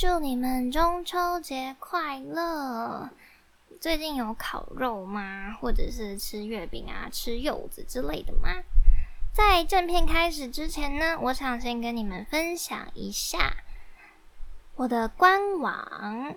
祝你们中秋节快乐！最近有烤肉吗？或者是吃月饼啊、吃柚子之类的吗？在正片开始之前呢，我想先跟你们分享一下我的官网。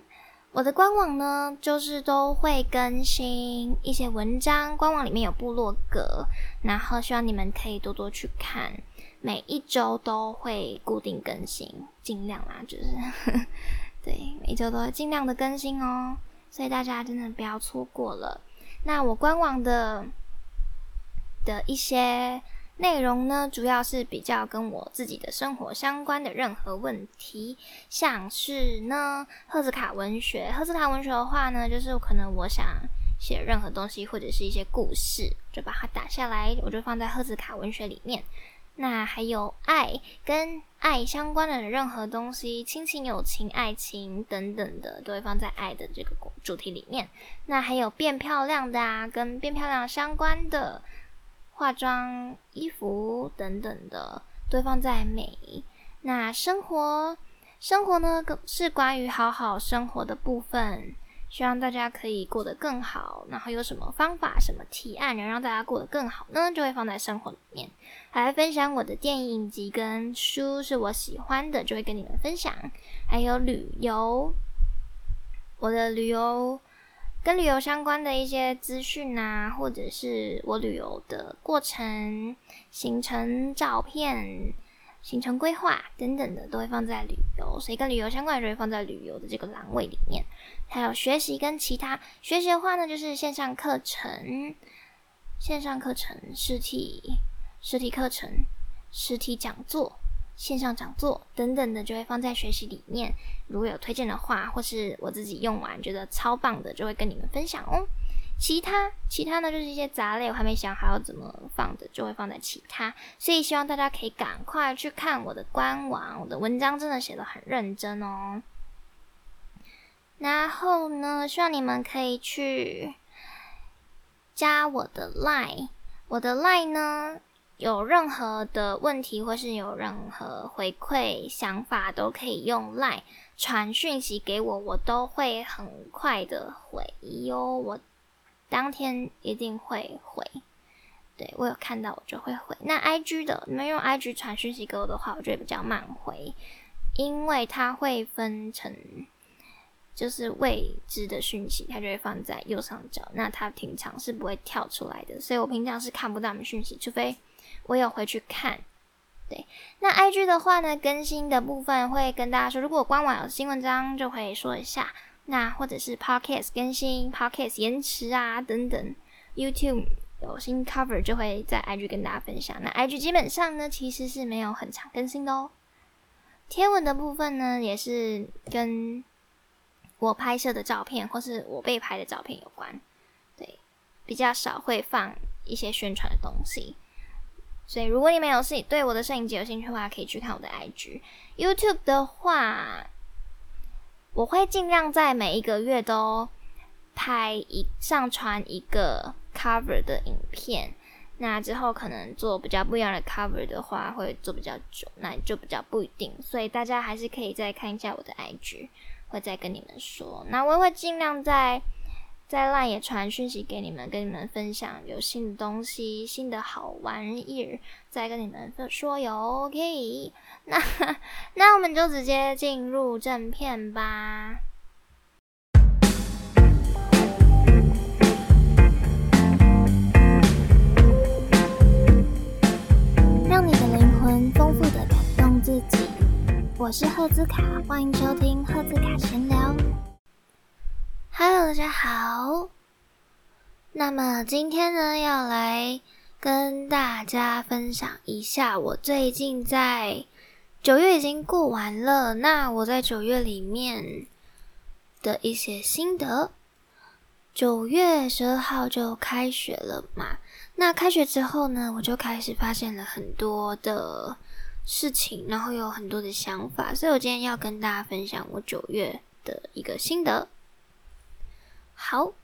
我的官网呢，就是都会更新一些文章，官网里面有部落格，然后希望你们可以多多去看。每一周都会固定更新，尽量啦，就是 对，每周都会尽量的更新哦，所以大家真的不要错过了。那我官网的的一些内容呢，主要是比较跟我自己的生活相关的任何问题，像是呢，赫兹卡文学，赫兹卡文学的话呢，就是可能我想写任何东西或者是一些故事，就把它打下来，我就放在赫兹卡文学里面。那还有爱跟爱相关的任何东西，亲情、友情、爱情等等的，都会放在爱的这个主题里面。那还有变漂亮的啊，跟变漂亮相关的化妆、衣服等等的，都放在美。那生活，生活呢，是关于好好生活的部分。希望大家可以过得更好，然后有什么方法、什么提案能让大家过得更好呢？就会放在生活里面。还分享我的电影集跟书，是我喜欢的，就会跟你们分享。还有旅游，我的旅游跟旅游相关的一些资讯啊，或者是我旅游的过程、行程照片。行程规划等等的都会放在旅游，所以跟旅游相关的就会放在旅游的这个栏位里面。还有学习跟其他学习的话呢，就是线上课程、线上课程、实体实体课程、实体讲座、线上讲座等等的就会放在学习里面。如果有推荐的话，或是我自己用完觉得超棒的，就会跟你们分享哦。其他其他呢，就是一些杂类，我还没想好要怎么放的，就会放在其他。所以希望大家可以赶快去看我的官网，我的文章真的写的很认真哦。然后呢，希望你们可以去加我的 line，我的 line 呢，有任何的问题或是有任何回馈想法，都可以用 line 传讯息给我，我都会很快的回哟。我。当天一定会回，对我有看到我就会回。那 I G 的，你们用 I G 传讯息给我的话，我觉得比较慢回，因为它会分成就是未知的讯息，它就会放在右上角，那它平常是不会跳出来的，所以我平常是看不到你们讯息，除非我有回去看。对，那 I G 的话呢，更新的部分会跟大家说，如果官网有新文章，就会说一下。那或者是 podcast 更新、podcast 延迟啊等等，YouTube 有新 cover 就会在 IG 跟大家分享。那 IG 基本上呢，其实是没有很常更新的哦。贴文的部分呢，也是跟我拍摄的照片或是我被拍的照片有关，对，比较少会放一些宣传的东西。所以如果你们有是对我的摄影机有兴趣的话，可以去看我的 IG。YouTube 的话。我会尽量在每一个月都拍一上传一个 cover 的影片，那之后可能做比较不一样的 cover 的话，会做比较久，那就比较不一定。所以大家还是可以再看一下我的 IG，会再跟你们说。那我也会尽量在。在烂也传讯息给你们，跟你们分享有新的东西、新的好玩意儿，再跟你们说有 OK。那 那我们就直接进入正片吧。让你的灵魂丰富的感动自己，我是赫兹卡，欢迎收听赫兹卡闲聊。大家好。那么今天呢，要来跟大家分享一下我最近在九月已经过完了，那我在九月里面的一些心得。九月十二号就开学了嘛，那开学之后呢，我就开始发现了很多的事情，然后有很多的想法，所以我今天要跟大家分享我九月的一个心得。好，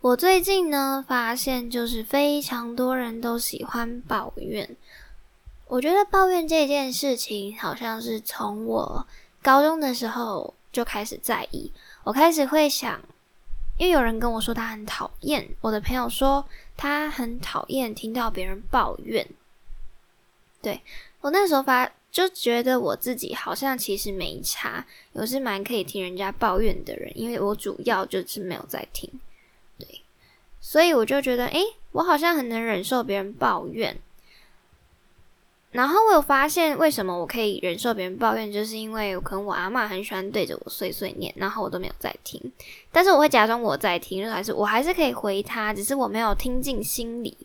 我最近呢发现，就是非常多人都喜欢抱怨，我觉得抱怨这件事情，好像是从我高中的时候就开始在意。我开始会想，因为有人跟我说他很讨厌，我的朋友说他很讨厌听到别人抱怨。对我那时候发就觉得我自己好像其实没差，我是蛮可以听人家抱怨的人，因为我主要就是没有在听。对，所以我就觉得，诶，我好像很能忍受别人抱怨。然后我有发现，为什么我可以忍受别人抱怨，就是因为可能我阿妈很喜欢对着我碎碎念，然后我都没有在听，但是我会假装我在听，就还是我还是可以回他，只是我没有听进心里。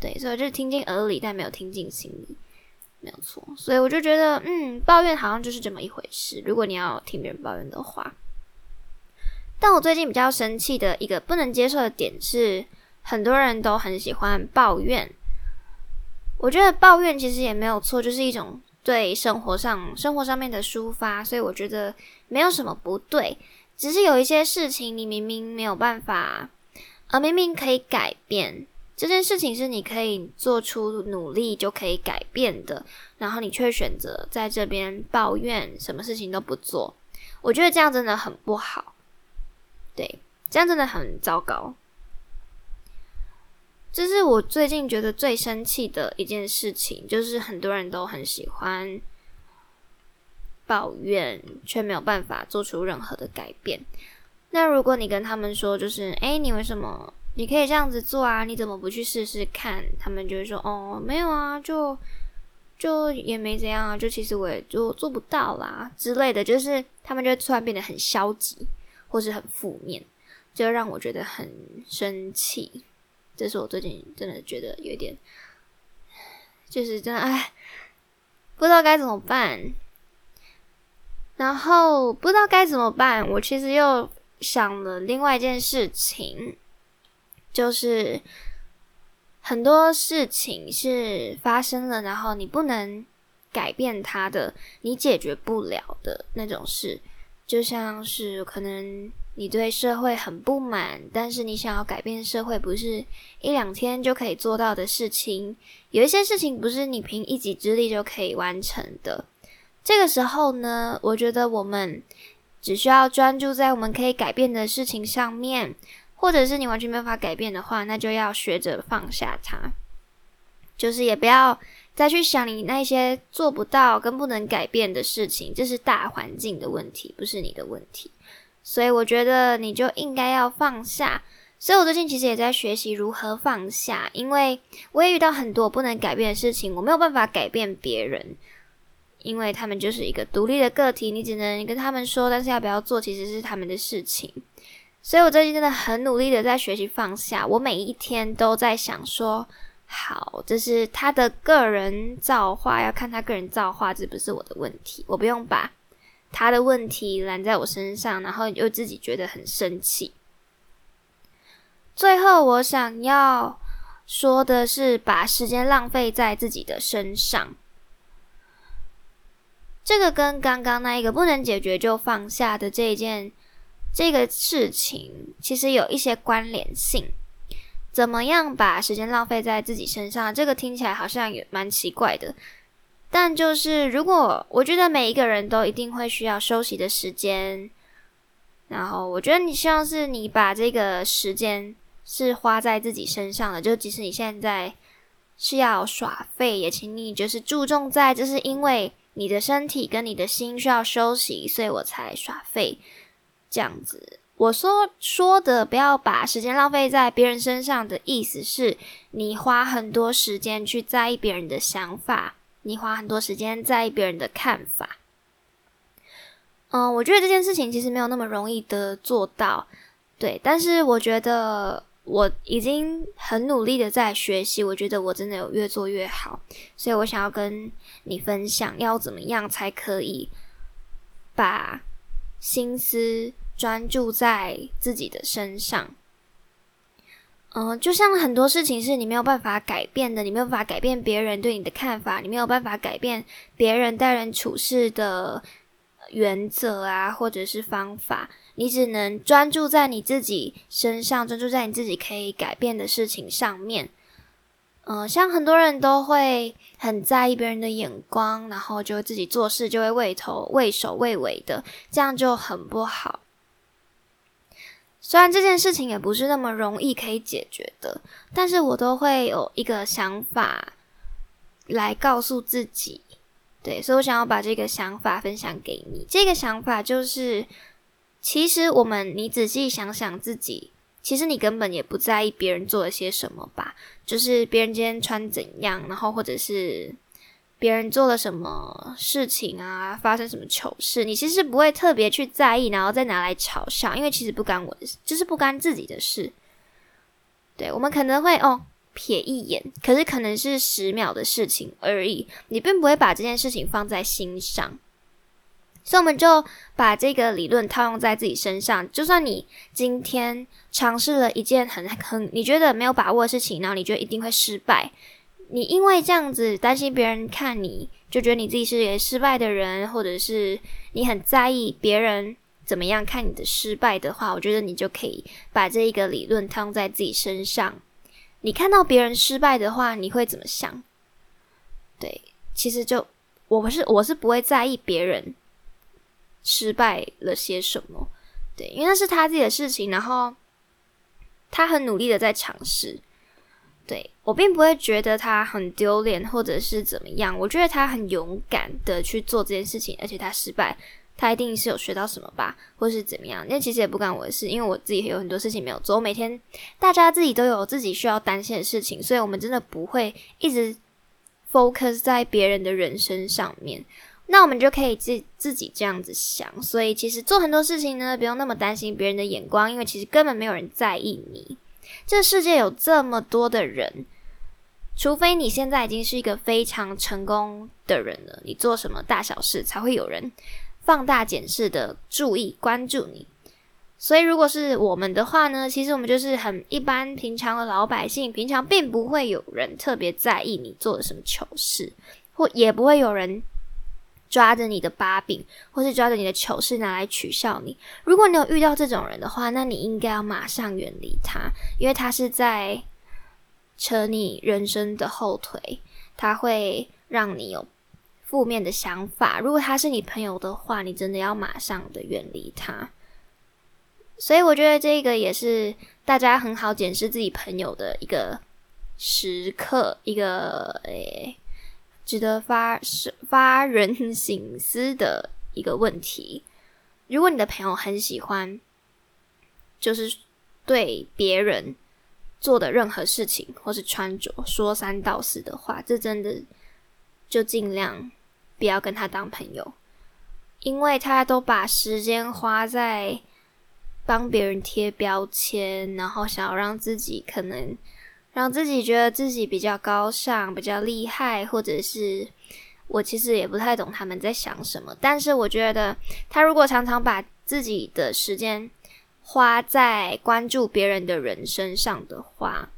对，所以就是听进耳里，但没有听进心里，没有错。所以我就觉得，嗯，抱怨好像就是这么一回事。如果你要听别人抱怨的话。但我最近比较生气的一个不能接受的点是，很多人都很喜欢抱怨。我觉得抱怨其实也没有错，就是一种对生活上生活上面的抒发，所以我觉得没有什么不对。只是有一些事情你明明没有办法，而，明明可以改变这件事情，是你可以做出努力就可以改变的，然后你却选择在这边抱怨，什么事情都不做。我觉得这样真的很不好。对，这样真的很糟糕。这是我最近觉得最生气的一件事情，就是很多人都很喜欢抱怨，却没有办法做出任何的改变。那如果你跟他们说，就是哎，你为什么你可以这样子做啊？你怎么不去试试看？他们就会说，哦，没有啊，就就也没怎样啊，就其实我也就做不到啦之类的，就是他们就会突然变得很消极。或是很负面，就让我觉得很生气。这是我最近真的觉得有点，就是真的哎，不知道该怎么办。然后不知道该怎么办，我其实又想了另外一件事情，就是很多事情是发生了，然后你不能改变它的，你解决不了的那种事。就像是可能你对社会很不满，但是你想要改变社会，不是一两天就可以做到的事情。有一些事情不是你凭一己之力就可以完成的。这个时候呢，我觉得我们只需要专注在我们可以改变的事情上面，或者是你完全没有办法改变的话，那就要学着放下它，就是也不要。再去想你那些做不到跟不能改变的事情，这是大环境的问题，不是你的问题。所以我觉得你就应该要放下。所以我最近其实也在学习如何放下，因为我也遇到很多不能改变的事情，我没有办法改变别人，因为他们就是一个独立的个体，你只能跟他们说，但是要不要做其实是他们的事情。所以我最近真的很努力的在学习放下，我每一天都在想说。好，这是他的个人造化，要看他个人造化，这不是我的问题，我不用把他的问题揽在我身上，然后又自己觉得很生气。最后，我想要说的是，把时间浪费在自己的身上，这个跟刚刚那一个不能解决就放下的这一件这个事情，其实有一些关联性。怎么样把时间浪费在自己身上？这个听起来好像也蛮奇怪的。但就是如果我觉得每一个人都一定会需要休息的时间，然后我觉得你希望是你把这个时间是花在自己身上的，就即使你现在是要耍废，也请你就是注重在，这是因为你的身体跟你的心需要休息，所以我才耍废这样子。我说说的不要把时间浪费在别人身上的意思是，你花很多时间去在意别人的想法，你花很多时间在意别人的看法。嗯，我觉得这件事情其实没有那么容易的做到，对。但是我觉得我已经很努力的在学习，我觉得我真的有越做越好，所以我想要跟你分享，要怎么样才可以把心思。专注在自己的身上，嗯，就像很多事情是你没有办法改变的，你没有办法改变别人对你的看法，你没有办法改变别人待人处事的原则啊，或者是方法，你只能专注在你自己身上，专注在你自己可以改变的事情上面。嗯，像很多人都会很在意别人的眼光，然后就自己做事就会畏头畏首畏尾的，这样就很不好。虽然这件事情也不是那么容易可以解决的，但是我都会有一个想法来告诉自己，对，所以我想要把这个想法分享给你。这个想法就是，其实我们你仔细想想自己。其实你根本也不在意别人做了些什么吧，就是别人今天穿怎样，然后或者是别人做了什么事情啊，发生什么糗事，你其实不会特别去在意，然后再拿来嘲笑，因为其实不干我的事，就是不干自己的事。对我们可能会哦瞥一眼，可是可能是十秒的事情而已，你并不会把这件事情放在心上。所以我们就把这个理论套用在自己身上。就算你今天尝试了一件很很你觉得没有把握的事情，然后你觉得一定会失败，你因为这样子担心别人看你，就觉得你自己是一个失败的人，或者是你很在意别人怎么样看你的失败的话，我觉得你就可以把这一个理论套用在自己身上。你看到别人失败的话，你会怎么想？对，其实就我不是我是不会在意别人。失败了些什么？对，因为那是他自己的事情，然后他很努力的在尝试。对我并不会觉得他很丢脸，或者是怎么样。我觉得他很勇敢的去做这件事情，而且他失败，他一定是有学到什么吧，或是怎么样？那其实也不关我的事，因为我自己有很多事情没有做。我每天大家自己都有自己需要担心的事情，所以我们真的不会一直 focus 在别人的人生上面。那我们就可以自自己这样子想，所以其实做很多事情呢，不用那么担心别人的眼光，因为其实根本没有人在意你。这世界有这么多的人，除非你现在已经是一个非常成功的人了，你做什么大小事才会有人放大检视的注意关注你。所以如果是我们的话呢，其实我们就是很一般平常的老百姓，平常并不会有人特别在意你做了什么糗事，或也不会有人。抓着你的把柄，或是抓着你的糗事拿来取笑你。如果你有遇到这种人的话，那你应该要马上远离他，因为他是在扯你人生的后腿，他会让你有负面的想法。如果他是你朋友的话，你真的要马上的远离他。所以我觉得这个也是大家很好检视自己朋友的一个时刻，一个诶。值得发发人省思的一个问题。如果你的朋友很喜欢，就是对别人做的任何事情或是穿着说三道四的话，这真的就尽量不要跟他当朋友，因为他都把时间花在帮别人贴标签，然后想要让自己可能。让自己觉得自己比较高尚、比较厉害，或者是我其实也不太懂他们在想什么。但是我觉得，他如果常常把自己的时间花在关注别人的人身上的话，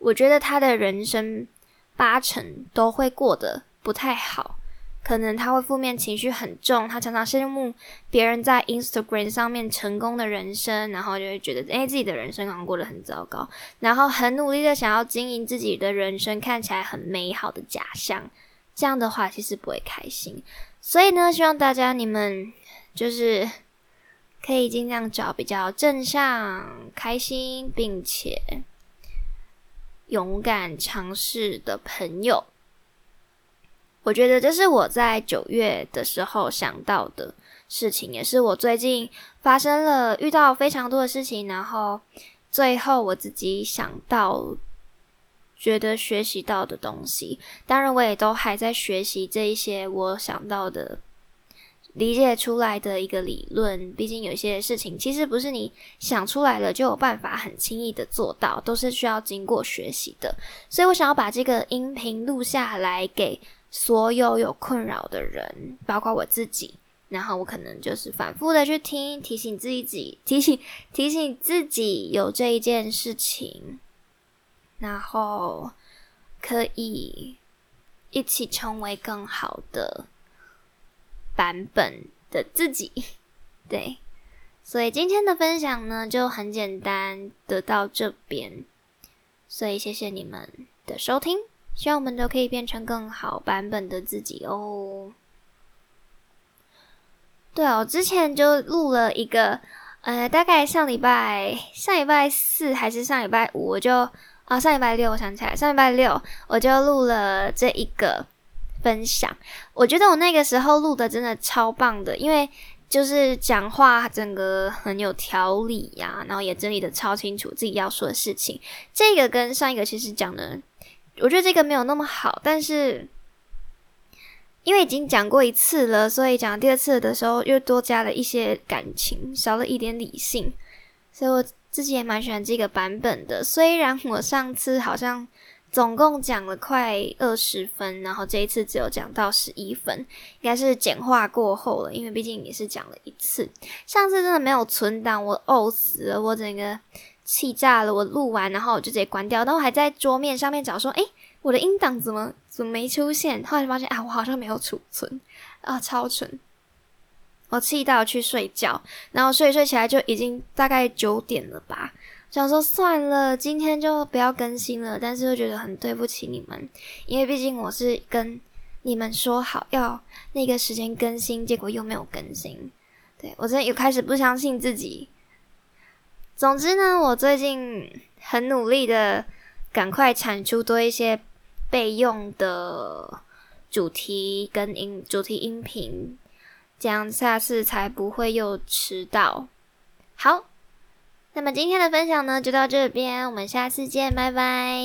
我觉得他的人生八成都会过得不太好。可能他会负面情绪很重，他常常羡慕别人在 Instagram 上面成功的人生，然后就会觉得，诶，自己的人生好像过得很糟糕，然后很努力的想要经营自己的人生，看起来很美好的假象。这样的话，其实不会开心。所以呢，希望大家你们就是可以尽量找比较正向、开心，并且勇敢尝试的朋友。我觉得这是我在九月的时候想到的事情，也是我最近发生了遇到非常多的事情，然后最后我自己想到，觉得学习到的东西。当然，我也都还在学习这一些我想到的、理解出来的一个理论。毕竟有些事情其实不是你想出来了就有办法很轻易的做到，都是需要经过学习的。所以我想要把这个音频录下来给。所有有困扰的人，包括我自己，然后我可能就是反复的去听，提醒自己，提醒提醒自己有这一件事情，然后可以一起成为更好的版本的自己。对，所以今天的分享呢，就很简单的到这边。所以谢谢你们的收听，希望我们都可以变成更好版本的自己哦。对哦，之前就录了一个，呃，大概上礼拜上礼拜四还是上礼拜五，我就啊上礼拜六，我想起来上礼拜六我就录了这一个分享。我觉得我那个时候录的真的超棒的，因为就是讲话整个很有条理呀，然后也整理的超清楚自己要说的事情。这个跟上一个其实讲的，我觉得这个没有那么好，但是。因为已经讲过一次了，所以讲第二次的时候又多加了一些感情，少了一点理性，所以我自己也蛮喜欢这个版本的。虽然我上次好像总共讲了快二十分，然后这一次只有讲到十一分，应该是简化过后了，因为毕竟也是讲了一次。上次真的没有存档，我呕死了，我整个气炸了。我录完然后我就直接关掉，然后还在桌面上面找说，诶。我的音档怎么怎么没出现？后来发现啊，我好像没有储存啊，超蠢！我气到去睡觉，然后睡一睡起来就已经大概九点了吧。想说算了，今天就不要更新了。但是又觉得很对不起你们，因为毕竟我是跟你们说好要那个时间更新，结果又没有更新。对我真的有开始不相信自己。总之呢，我最近很努力的，赶快产出多一些。备用的主题跟音主题音频，这样下次才不会又迟到。好，那么今天的分享呢就到这边，我们下次见，拜拜。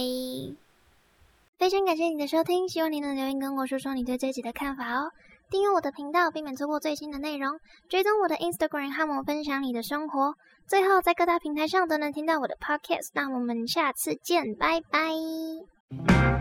非常感谢你的收听，希望你能留言跟我说说你对这集的看法哦。订阅我的频道，避免错过最新的内容。追踪我的 Instagram，和我分享你的生活。最后，在各大平台上都能听到我的 Podcast。那我们下次见，拜拜。